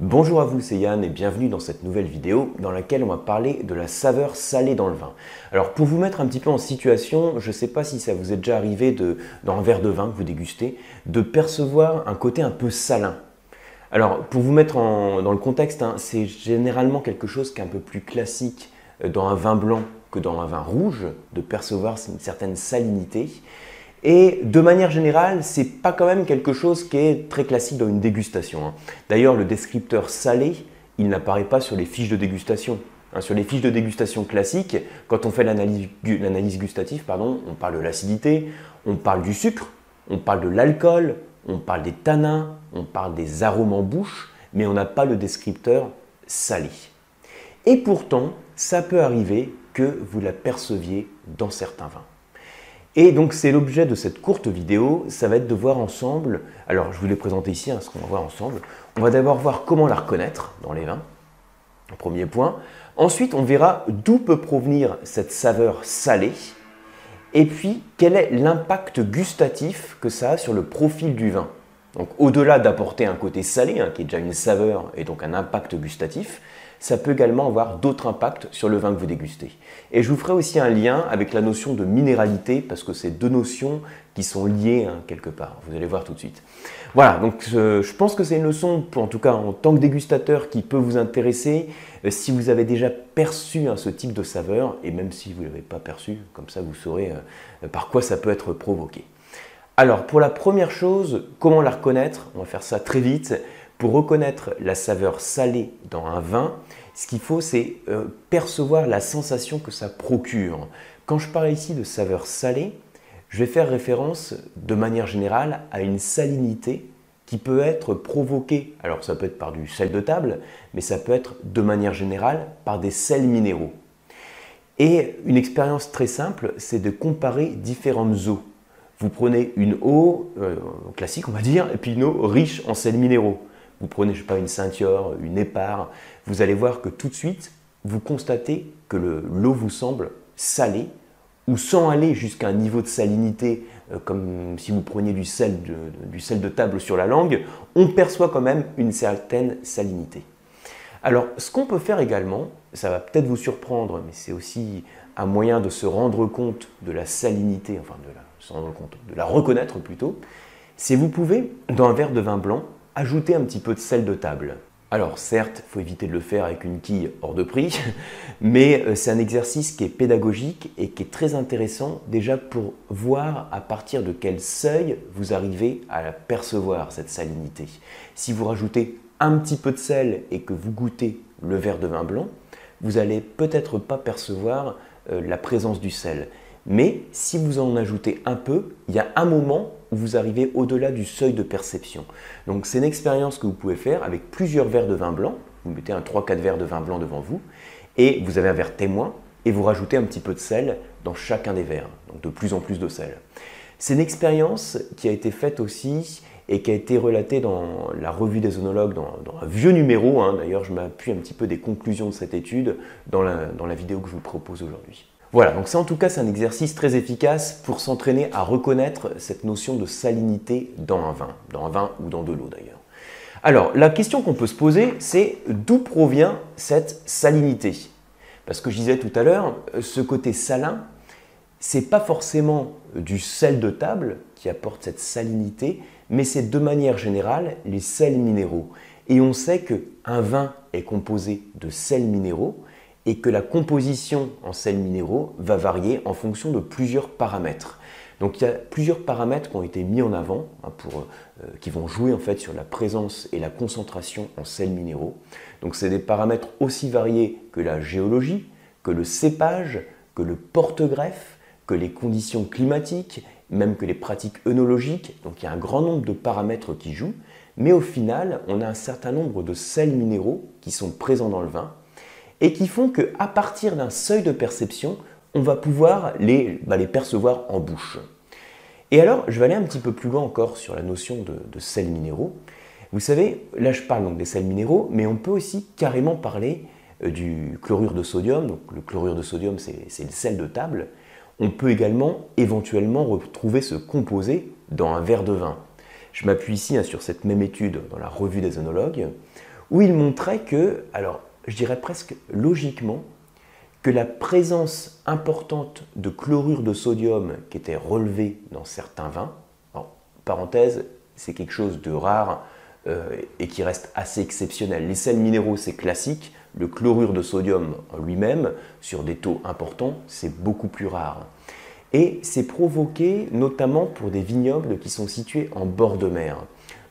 Bonjour à vous, c'est Yann et bienvenue dans cette nouvelle vidéo dans laquelle on va parler de la saveur salée dans le vin. Alors pour vous mettre un petit peu en situation, je ne sais pas si ça vous est déjà arrivé de, dans un verre de vin que vous dégustez, de percevoir un côté un peu salin. Alors pour vous mettre dans le contexte, hein, c'est généralement quelque chose qui est un peu plus classique euh, dans un vin blanc que dans un vin rouge, de percevoir une certaine salinité. Et de manière générale, c'est pas quand même quelque chose qui est très classique dans une dégustation. Hein. D'ailleurs, le descripteur salé, il n'apparaît pas sur les fiches de dégustation. Hein. sur les fiches de dégustation classiques, quand on fait l'analyse gustative, pardon, on parle de l'acidité, on parle du sucre, on parle de l'alcool, on parle des tanins, on parle des arômes en bouche, mais on n'a pas le descripteur salé. Et pourtant, ça peut arriver que vous la perceviez dans certains vins. Et donc c'est l'objet de cette courte vidéo, ça va être de voir ensemble, alors je vous l'ai présenté ici, hein, ce qu'on va voir ensemble, on va d'abord voir comment la reconnaître dans les vins, premier point. Ensuite on verra d'où peut provenir cette saveur salée, et puis quel est l'impact gustatif que ça a sur le profil du vin. Donc au-delà d'apporter un côté salé, hein, qui est déjà une saveur et donc un impact gustatif, ça peut également avoir d'autres impacts sur le vin que vous dégustez. Et je vous ferai aussi un lien avec la notion de minéralité, parce que c'est deux notions qui sont liées hein, quelque part. Vous allez voir tout de suite. Voilà, donc euh, je pense que c'est une leçon, en tout cas en tant que dégustateur, qui peut vous intéresser euh, si vous avez déjà perçu hein, ce type de saveur, et même si vous ne l'avez pas perçu, comme ça vous saurez euh, par quoi ça peut être provoqué. Alors, pour la première chose, comment la reconnaître? On va faire ça très vite. Pour reconnaître la saveur salée dans un vin, ce qu'il faut, c'est euh, percevoir la sensation que ça procure. Quand je parle ici de saveur salée, je vais faire référence de manière générale à une salinité qui peut être provoquée, alors ça peut être par du sel de table, mais ça peut être de manière générale par des sels minéraux. Et une expérience très simple, c'est de comparer différentes eaux. Vous prenez une eau euh, classique, on va dire, et puis une eau riche en sels minéraux vous prenez, je sais pas, une ceinture, une épare, vous allez voir que tout de suite, vous constatez que l'eau vous semble salée, ou sans aller jusqu'à un niveau de salinité, euh, comme si vous preniez du sel, de, du sel de table sur la langue, on perçoit quand même une certaine salinité. Alors, ce qu'on peut faire également, ça va peut-être vous surprendre, mais c'est aussi un moyen de se rendre compte de la salinité, enfin de la, se rendre compte, de la reconnaître plutôt, c'est vous pouvez, dans un verre de vin blanc, ajouter un petit peu de sel de table. Alors certes, il faut éviter de le faire avec une quille hors de prix, mais euh, c'est un exercice qui est pédagogique et qui est très intéressant déjà pour voir à partir de quel seuil vous arrivez à percevoir cette salinité. Si vous rajoutez un petit peu de sel et que vous goûtez le verre de vin blanc, vous allez peut-être pas percevoir euh, la présence du sel. Mais si vous en ajoutez un peu, il y a un moment où vous arrivez au-delà du seuil de perception. Donc c'est une expérience que vous pouvez faire avec plusieurs verres de vin blanc. Vous mettez un 3-4 verres de vin blanc devant vous et vous avez un verre témoin et vous rajoutez un petit peu de sel dans chacun des verres, donc de plus en plus de sel. C'est une expérience qui a été faite aussi et qui a été relatée dans la revue des onologues, dans, un vieux numéro. Hein. D'ailleurs, je m'appuie un petit peu des conclusions de cette étude dans la vidéo que je vous propose aujourd'hui. Voilà, donc ça en tout cas c'est un exercice très efficace pour s'entraîner à reconnaître cette notion de salinité dans un vin, dans un vin ou dans de l'eau d'ailleurs. Alors la question qu'on peut se poser c'est d'où provient cette salinité? Parce que je disais tout à l'heure, ce côté salin, c'est pas forcément du sel de table qui apporte cette salinité, mais c'est de manière générale les sels minéraux. Et on sait qu'un vin est composé de sels minéraux, et que la composition en sels minéraux va varier en fonction de plusieurs paramètres. Donc il y a plusieurs paramètres qui ont été mis en avant hein, euh, qui vont jouer en fait sur la présence et la concentration en sels minéraux. Donc c'est des paramètres aussi variés que la géologie, que le cépage, que le porte-greffe, que les conditions climatiques, même que les pratiques œnologiques. Donc il y a un grand nombre de paramètres qui jouent, mais au final on a un certain nombre de sels minéraux qui sont présents dans le vin et qui font qu'à partir d'un seuil de perception, on va pouvoir les, bah, les, percevoir en bouche. Et alors, je vais aller un petit peu plus loin encore sur la notion de, sels minéraux. Vous savez, là je parle donc des sels minéraux, mais on peut aussi carrément parler euh, du chlorure de sodium. Donc le chlorure de sodium, c'est le sel de table. On peut également éventuellement retrouver ce composé dans un verre de vin. Je m'appuie ici hein, sur cette même étude dans la revue des œnologues, où il montrait que, alors je dirais presque logiquement, que la présence importante de chlorure de sodium qui était relevée dans certains vins, en parenthèse, c'est quelque chose de rare euh, et qui reste assez exceptionnel. Les sels minéraux, c'est classique, le chlorure de sodium lui-même, sur des taux importants, c'est beaucoup plus rare. Et c'est provoqué notamment pour des vignobles qui sont situés en bord de mer.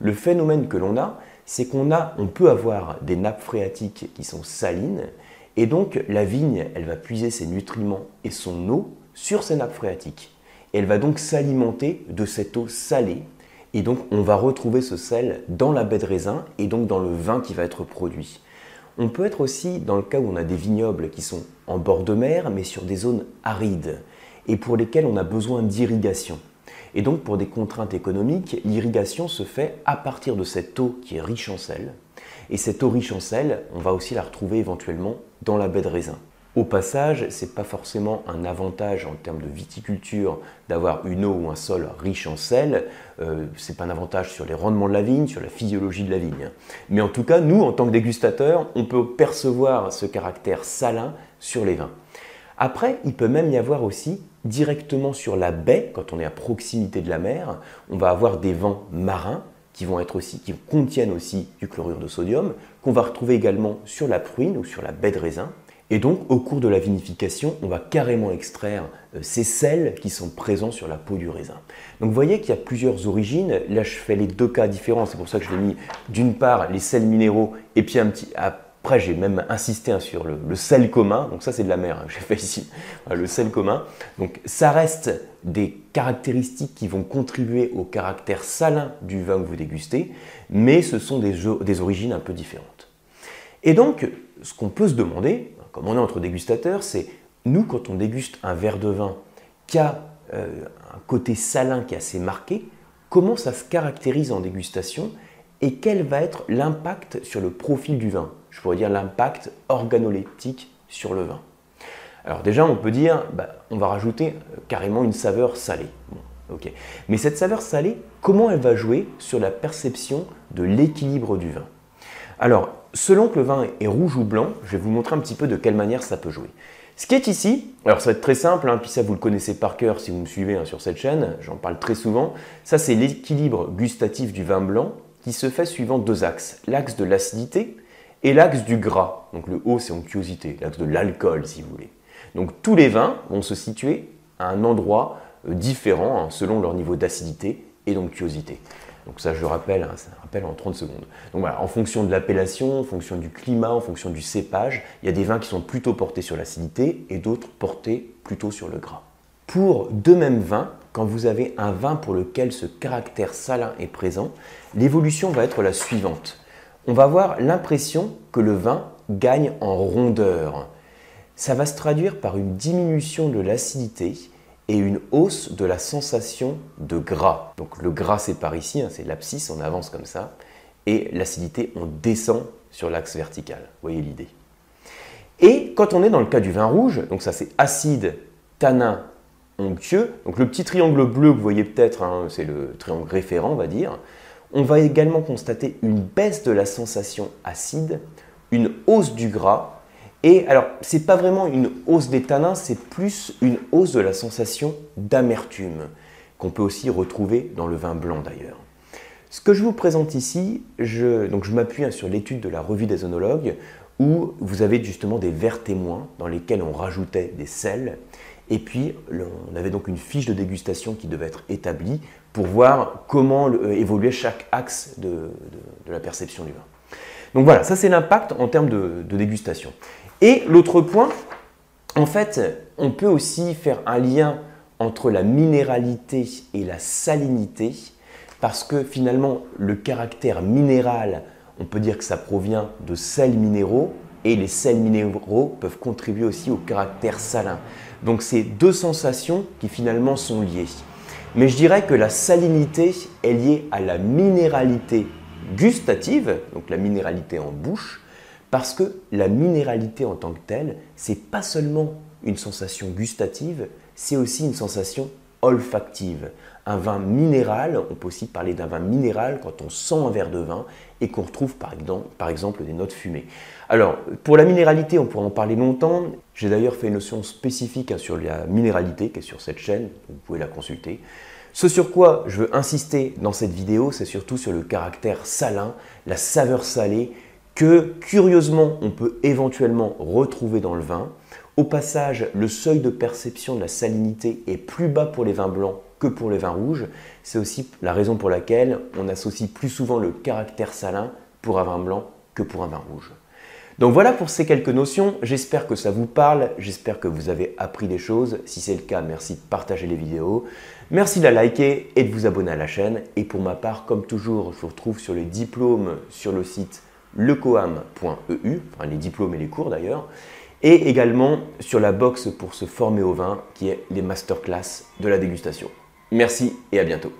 Le phénomène que l'on a, c'est qu'on a, on peut avoir des nappes phréatiques qui sont salines, et donc la vigne, elle va puiser ses nutriments et son eau sur ces nappes phréatiques. elle va donc s'alimenter de cette eau salée, et donc on va retrouver ce sel dans la baie de raisin et donc dans le vin qui va être produit. On peut être aussi dans le cas où on a des vignobles qui sont en bord de mer, mais sur des zones arides, et pour lesquelles on a besoin d'irrigation. Et donc pour des contraintes économiques, l'irrigation se fait à partir de cette eau qui est riche en sel. Et cette eau riche en sel, on va aussi la retrouver éventuellement dans la baie de raisin. Au passage, ce n'est pas forcément un avantage en termes de viticulture d'avoir une eau ou un sol riche en sel. Euh, ce n'est pas un avantage sur les rendements de la vigne, sur la physiologie de la vigne. Mais en tout cas, nous, en tant que dégustateurs, on peut percevoir ce caractère salin sur les vins. Après, il peut même y avoir aussi directement sur la baie, quand on est à proximité de la mer, on va avoir des vents marins qui vont être aussi, qui contiennent aussi du chlorure de sodium, qu'on va retrouver également sur la pruine ou sur la baie de raisin. Et donc, au cours de la vinification, on va carrément extraire euh, ces sels qui sont présents sur la peau du raisin. Donc, vous voyez qu'il y a plusieurs origines. Là, je fais les deux cas différents. C'est pour ça que je l'ai mis d'une part les sels minéraux et puis un petit, après, j'ai même insisté hein, sur le, sel commun. Donc, ça, c'est de la mer. Hein, j'ai fait ici le sel commun. Donc, ça reste des caractéristiques qui vont contribuer au caractère salin du vin que vous dégustez, mais ce sont des, des origines un peu différentes. Et donc, ce qu'on peut se demander, comme on est entre dégustateurs, c'est nous, quand on déguste un verre de vin qui a euh, un côté salin qui est assez marqué, comment ça se caractérise en dégustation et quel va être l'impact sur le profil du vin? Je pourrais dire l'impact organoleptique sur le vin. Alors déjà, on peut dire, bah, on va rajouter euh, carrément une saveur salée. Mais cette saveur salée, comment elle va jouer sur la perception de l'équilibre du vin? Alors, selon que le vin est rouge ou blanc, je vais vous montrer un petit peu de quelle manière ça peut jouer. Ce qui est ici, alors ça va être très simple, hein, puis ça vous le connaissez par cœur si vous me suivez hein, sur cette chaîne, j'en parle très souvent, ça c'est l'équilibre gustatif du vin blanc qui se fait suivant deux axes, l'axe de l'acidité et l'axe du gras. Donc le haut c'est onctuosité, l'axe de l'alcool si vous voulez. Donc tous les vins vont se situer à un endroit euh, différent hein, selon leur niveau d'acidité et d'onctuosité. Donc ça, je le rappelle, hein, un rappel en 30 secondes. Donc voilà, en fonction de l'appellation, en fonction du climat, en fonction du cépage, il y a des vins qui sont plutôt portés sur l'acidité et d'autres portés plutôt sur le gras. Pour deux mêmes vins, quand vous avez un vin pour lequel ce caractère salin est présent, l'évolution va être la suivante. On va avoir l'impression que le vin gagne en rondeur. Ça va se traduire par une diminution de l'acidité et une hausse de la sensation de gras. Donc le gras c'est par ici, hein, c'est l'abscisse, on avance comme ça, et l'acidité on descend sur l'axe vertical. Vous voyez l'idée. Et quand on est dans le cas du vin rouge, donc ça c'est acide, tanin, onctueux, donc le petit triangle bleu que vous voyez peut-être, hein, c'est le triangle référent on va dire, on va également constater une baisse de la sensation acide, une hausse du gras. Et alors, ce n'est pas vraiment une hausse des tanins, c'est plus une hausse de la sensation d'amertume, qu'on peut aussi retrouver dans le vin blanc d'ailleurs. Ce que je vous présente ici, je m'appuie hein, sur l'étude de la revue des onologues, où vous avez justement des verres témoins dans lesquels on rajoutait des sels, et puis on avait donc une fiche de dégustation qui devait être établie pour voir comment évoluait chaque axe de, la perception du vin. Donc voilà, ça c'est l'impact en termes de dégustation. Et l'autre point, en fait, on peut aussi faire un lien entre la minéralité et la salinité, parce que finalement, le caractère minéral, on peut dire que ça provient de sels minéraux, et les sels minéraux peuvent contribuer aussi au caractère salin. Donc c'est deux sensations qui finalement sont liées. Mais je dirais que la salinité est liée à la minéralité gustative, donc la minéralité en bouche, parce que la minéralité en tant que telle, c'est pas seulement une sensation gustative, c'est aussi une sensation olfactive. Un vin minéral, on peut aussi parler d'un vin minéral quand on sent un verre de vin et qu'on retrouve par exemple, des notes fumées. Alors, pour la minéralité, on pourrait en parler longtemps. J'ai d'ailleurs fait une notion spécifique hein, sur la minéralité qui est sur cette chaîne, vous pouvez la consulter. Ce sur quoi je veux insister dans cette vidéo, c'est surtout sur le caractère salin, la saveur salée que curieusement on peut éventuellement retrouver dans le vin. Au passage, le seuil de perception de la salinité est plus bas pour les vins blancs que pour les vins rouges. C'est aussi la raison pour laquelle on associe plus souvent le caractère salin pour un vin blanc que pour un vin rouge. Donc voilà pour ces quelques notions, j'espère que ça vous parle, j'espère que vous avez appris des choses. Si c'est le cas, merci de partager les vidéos, merci de la liker et de vous abonner à la chaîne. Et pour ma part, comme toujours, je vous retrouve sur les diplômes sur le site lecoam.eu, enfin les diplômes et les cours d'ailleurs, et également sur la box pour se former au vin qui est les masterclass de la dégustation. Merci et à bientôt.